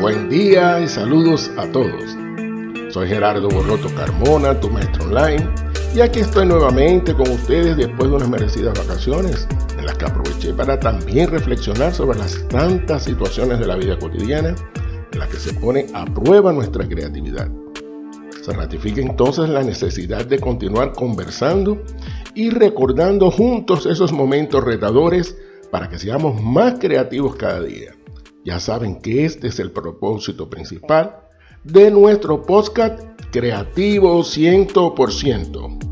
Buen día y saludos a todos. Soy Gerardo Borroto Carmona, tu maestro online, y aquí estoy nuevamente con ustedes después de unas merecidas vacaciones, en las que aproveché para también reflexionar sobre las tantas situaciones de la vida cotidiana en las que se pone a prueba nuestra creatividad. Se ratifica entonces la necesidad de continuar conversando y recordando juntos esos momentos retadores para que seamos más creativos cada día. Ya saben que este es el propósito principal de nuestro podcast Creativo 100%.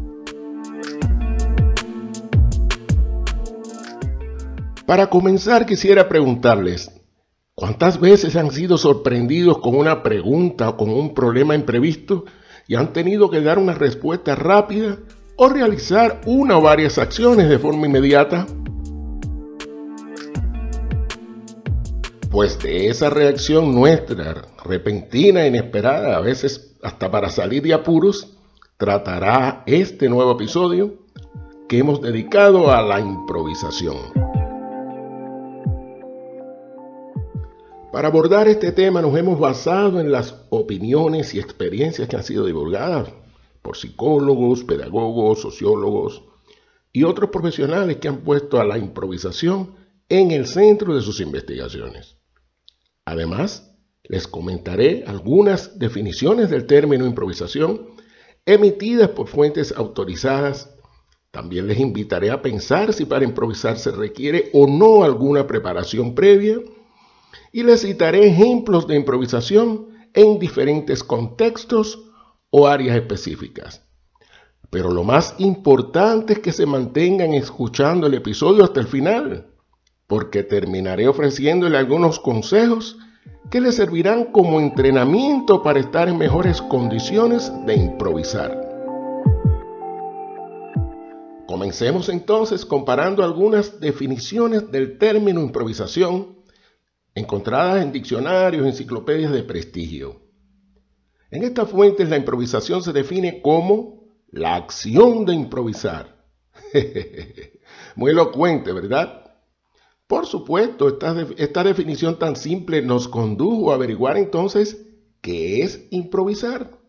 Para comenzar quisiera preguntarles, ¿cuántas veces han sido sorprendidos con una pregunta o con un problema imprevisto y han tenido que dar una respuesta rápida o realizar una o varias acciones de forma inmediata? Pues de esa reacción nuestra, repentina e inesperada, a veces hasta para salir de apuros, tratará este nuevo episodio que hemos dedicado a la improvisación. Para abordar este tema nos hemos basado en las opiniones y experiencias que han sido divulgadas por psicólogos, pedagogos, sociólogos y otros profesionales que han puesto a la improvisación en el centro de sus investigaciones. Además, les comentaré algunas definiciones del término improvisación emitidas por fuentes autorizadas. También les invitaré a pensar si para improvisar se requiere o no alguna preparación previa. Y les citaré ejemplos de improvisación en diferentes contextos o áreas específicas. Pero lo más importante es que se mantengan escuchando el episodio hasta el final porque terminaré ofreciéndole algunos consejos que le servirán como entrenamiento para estar en mejores condiciones de improvisar. Comencemos entonces comparando algunas definiciones del término improvisación encontradas en diccionarios enciclopedias de prestigio. En estas fuentes la improvisación se define como la acción de improvisar. Muy elocuente, ¿verdad? Por supuesto, esta, definición tan simple nos condujo a averiguar entonces qué es improvisar.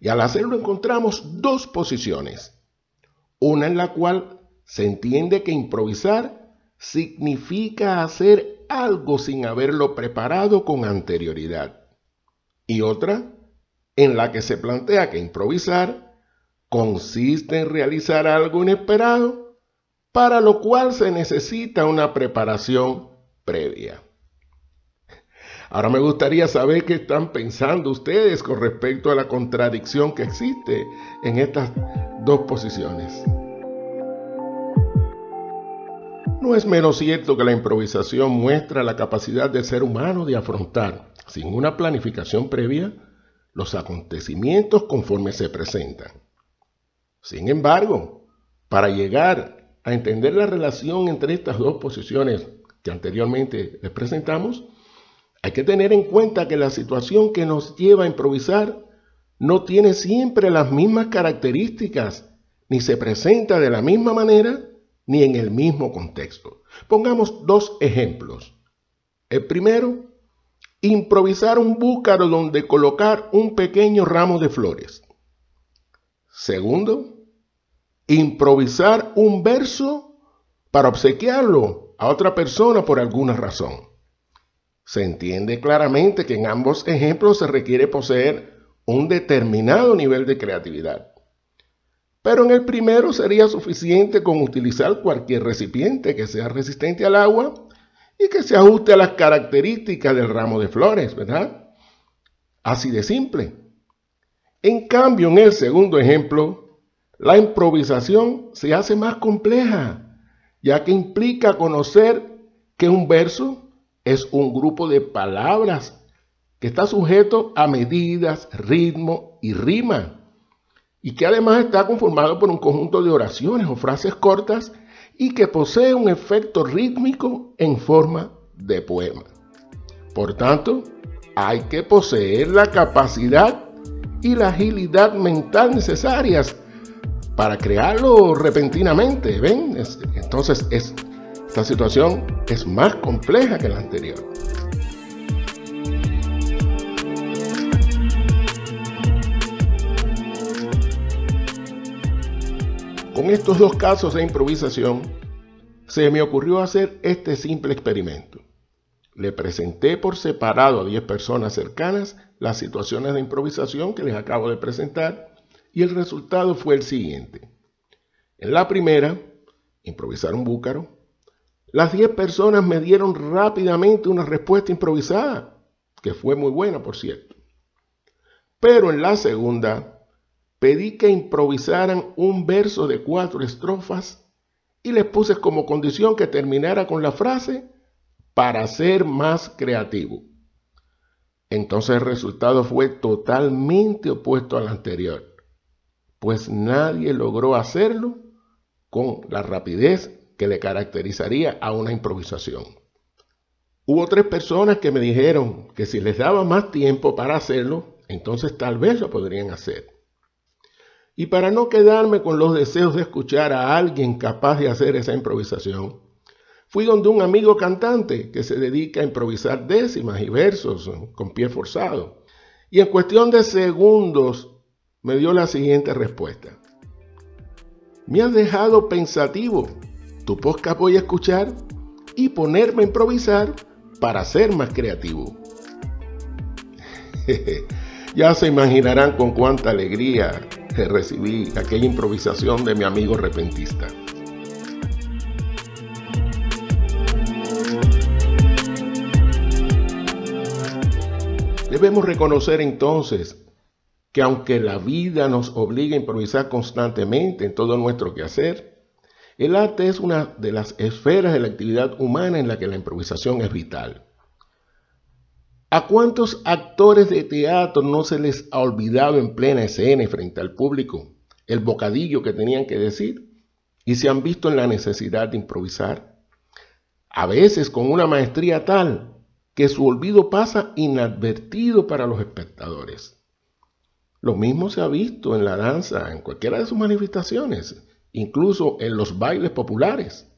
Y al hacerlo encontramos dos posiciones. Una en la cual se entiende que improvisar significa hacer algo sin haberlo preparado con anterioridad. Y otra en la que se plantea que improvisar consiste en realizar algo inesperado para lo cual se necesita una preparación previa. Ahora me gustaría saber qué están pensando ustedes con respecto a la contradicción que existe en estas dos posiciones. No es menos cierto que la improvisación muestra la capacidad del ser humano de afrontar, sin una planificación previa, los acontecimientos conforme se presentan. Sin embargo, para llegar a entender la relación entre estas dos posiciones que anteriormente les presentamos, hay que tener en cuenta que la situación que nos lleva a improvisar no tiene siempre las mismas características, ni se presenta de la misma manera, ni en el mismo contexto. Pongamos dos ejemplos. El primero, improvisar un búcaro donde colocar un pequeño ramo de flores. Segundo, improvisar un verso para obsequiarlo a otra persona por alguna razón. Se entiende claramente que en ambos ejemplos se requiere poseer un determinado nivel de creatividad. Pero en el primero sería suficiente con utilizar cualquier recipiente que sea resistente al agua y que se ajuste a las características del ramo de flores, ¿verdad? Así de simple. En cambio, en el segundo ejemplo, la improvisación se hace más compleja, ya que implica conocer que un verso es un grupo de palabras que está sujeto a medidas, ritmo y rima, y que además está conformado por un conjunto de oraciones o frases cortas y que posee un efecto rítmico en forma de poema. Por tanto, hay que poseer la capacidad y la agilidad mental necesarias para crearlo repentinamente, ¿ven? Entonces esta situación es más compleja que la anterior. Con estos dos casos de improvisación, se me ocurrió hacer este simple experimento. Le presenté por separado a 10 personas cercanas las situaciones de improvisación que les acabo de presentar y el resultado fue el siguiente. En la primera, improvisar un búcaro, las 10 personas me dieron rápidamente una respuesta improvisada, que fue muy buena, por cierto. Pero en la segunda, pedí que improvisaran un verso de cuatro estrofas y les puse como condición que terminara con la frase para ser más creativo. Entonces el resultado fue totalmente opuesto al anterior, pues nadie logró hacerlo con la rapidez que le caracterizaría a una improvisación. Hubo tres personas que me dijeron que si les daba más tiempo para hacerlo, entonces tal vez lo podrían hacer. Y para no quedarme con los deseos de escuchar a alguien capaz de hacer esa improvisación, fui donde un amigo cantante que se dedica a improvisar décimas y versos con pie forzado. Y en cuestión de segundos me dio la siguiente respuesta. Me has dejado pensativo. Tu podcast voy a escuchar y ponerme a improvisar para ser más creativo. ya se imaginarán con cuánta alegría recibí aquella improvisación de mi amigo repentista. Debemos reconocer entonces que aunque la vida nos obliga a improvisar constantemente en todo nuestro quehacer, el arte es una de las esferas de la actividad humana en la que la improvisación es vital. ¿A cuántos actores de teatro no se les ha olvidado en plena escena frente al público el bocadillo que tenían que decir y se han visto en la necesidad de improvisar? A veces con una maestría tal que su olvido pasa inadvertido para los espectadores. Lo mismo se ha visto en la danza, en cualquiera de sus manifestaciones, incluso en los bailes populares.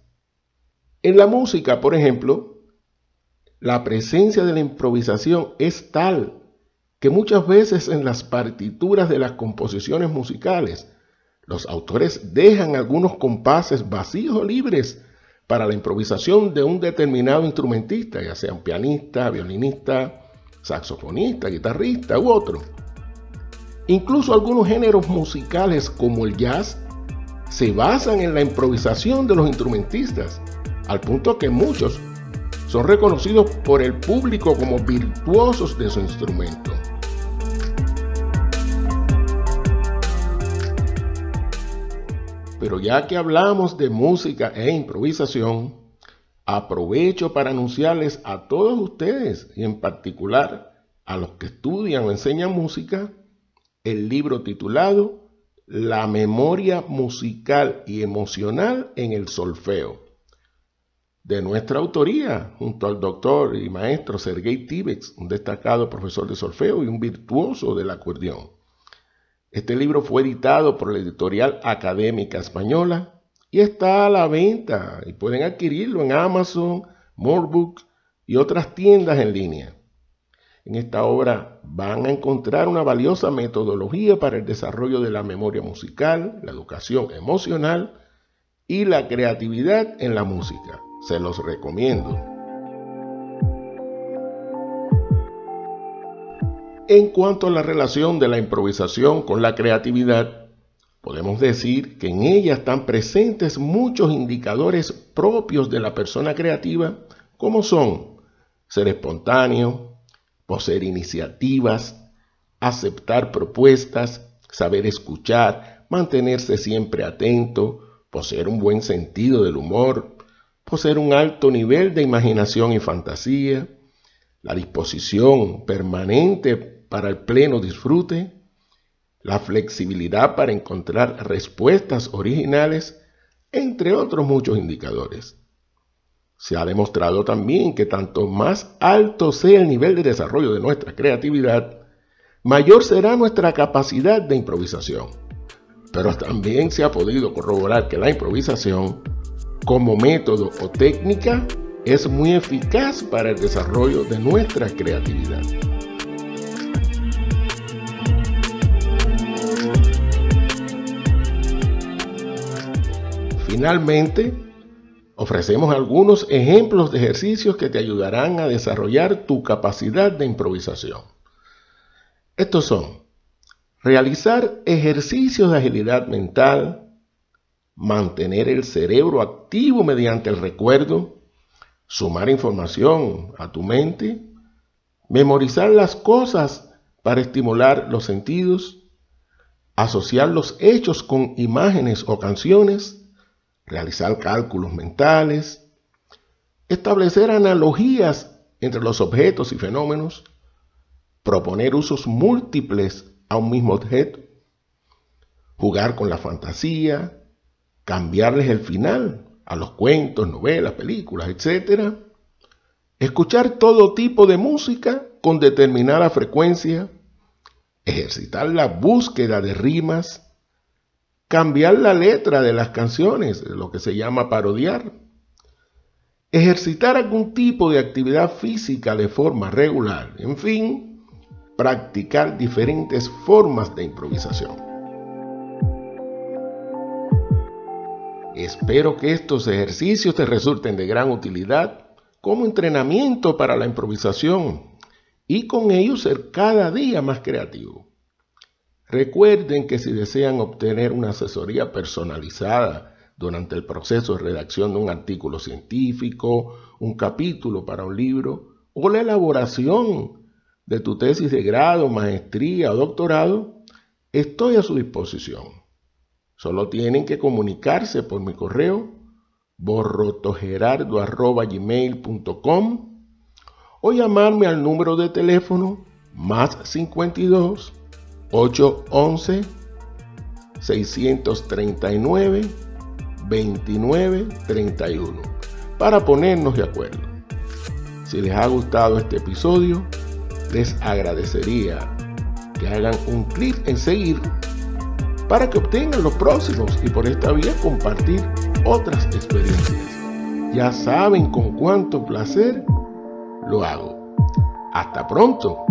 En la música, por ejemplo, la presencia de la improvisación es tal que muchas veces en las partituras de las composiciones musicales, los autores dejan algunos compases vacíos o libres para la improvisación de un determinado instrumentista, ya sea un pianista, violinista, saxofonista, guitarrista u otro. Incluso algunos géneros musicales como el jazz se basan en la improvisación de los instrumentistas, al punto que muchos son reconocidos por el público como virtuosos de su instrumento. Pero ya que hablamos de música e improvisación, aprovecho para anunciarles a todos ustedes y en particular a los que estudian o enseñan música el libro titulado La memoria musical y emocional en el solfeo de nuestra autoría, junto al doctor y maestro Sergei Tibex, un destacado profesor de solfeo y un virtuoso del acordeón. Este libro fue editado por la editorial académica española y está a la venta y pueden adquirirlo en Amazon, Morebooks y otras tiendas en línea. En esta obra van a encontrar una valiosa metodología para el desarrollo de la memoria musical, la educación emocional y la creatividad en la música. Se los recomiendo. En cuanto a la relación de la improvisación con la creatividad, podemos decir que en ella están presentes muchos indicadores propios de la persona creativa, como son ser espontáneo, poseer iniciativas, aceptar propuestas, saber escuchar, mantenerse siempre atento, poseer un buen sentido del humor, poseer un alto nivel de imaginación y fantasía, la disposición permanente para el pleno disfrute, la flexibilidad para encontrar respuestas originales, entre otros muchos indicadores. Se ha demostrado también que tanto más alto sea el nivel de desarrollo de nuestra creatividad, mayor será nuestra capacidad de improvisación. pero también se ha podido corroborar que la improvisación como método o técnica es muy eficaz para el desarrollo de nuestra creatividad. Finalmente, ofrecemos algunos ejemplos de ejercicios que te ayudarán a desarrollar tu capacidad de improvisación. Estos son realizar ejercicios de agilidad mental, mantener el cerebro activo mediante el recuerdo, sumar información a tu mente, memorizar las cosas para estimular los sentidos, asociar los hechos con imágenes o canciones, realizar cálculos mentales, establecer analogías entre los objetos y fenómenos, proponer usos múltiples a un mismo objeto, jugar con la fantasía, cambiarles el final a los cuentos, novelas, películas, etc. Escuchar todo tipo de música con determinada frecuencia, ejercitar la búsqueda de rimas, cambiar la letra de las canciones, lo que se llama parodiar, ejercitar algún tipo de actividad física de forma regular, en fin, practicar diferentes formas de improvisación. Espero que estos ejercicios te resulten de gran utilidad como entrenamiento para la improvisación y con ello ser cada día más creativo. Recuerden que si desean obtener una asesoría personalizada durante el proceso de redacción de un artículo científico, un capítulo para un libro o la elaboración de tu tesis de grado, maestría o doctorado, estoy a su disposición. Solo tienen que comunicarse por mi correo borrotogerardo.gmail.com o llamarme al número de teléfono más 52 811 639 2931 para ponernos de acuerdo. Si les ha gustado este episodio, les agradecería que hagan un clic en seguir para que obtengan los próximos y por esta vía compartir otras experiencias. Ya saben con cuánto placer lo hago. Hasta pronto.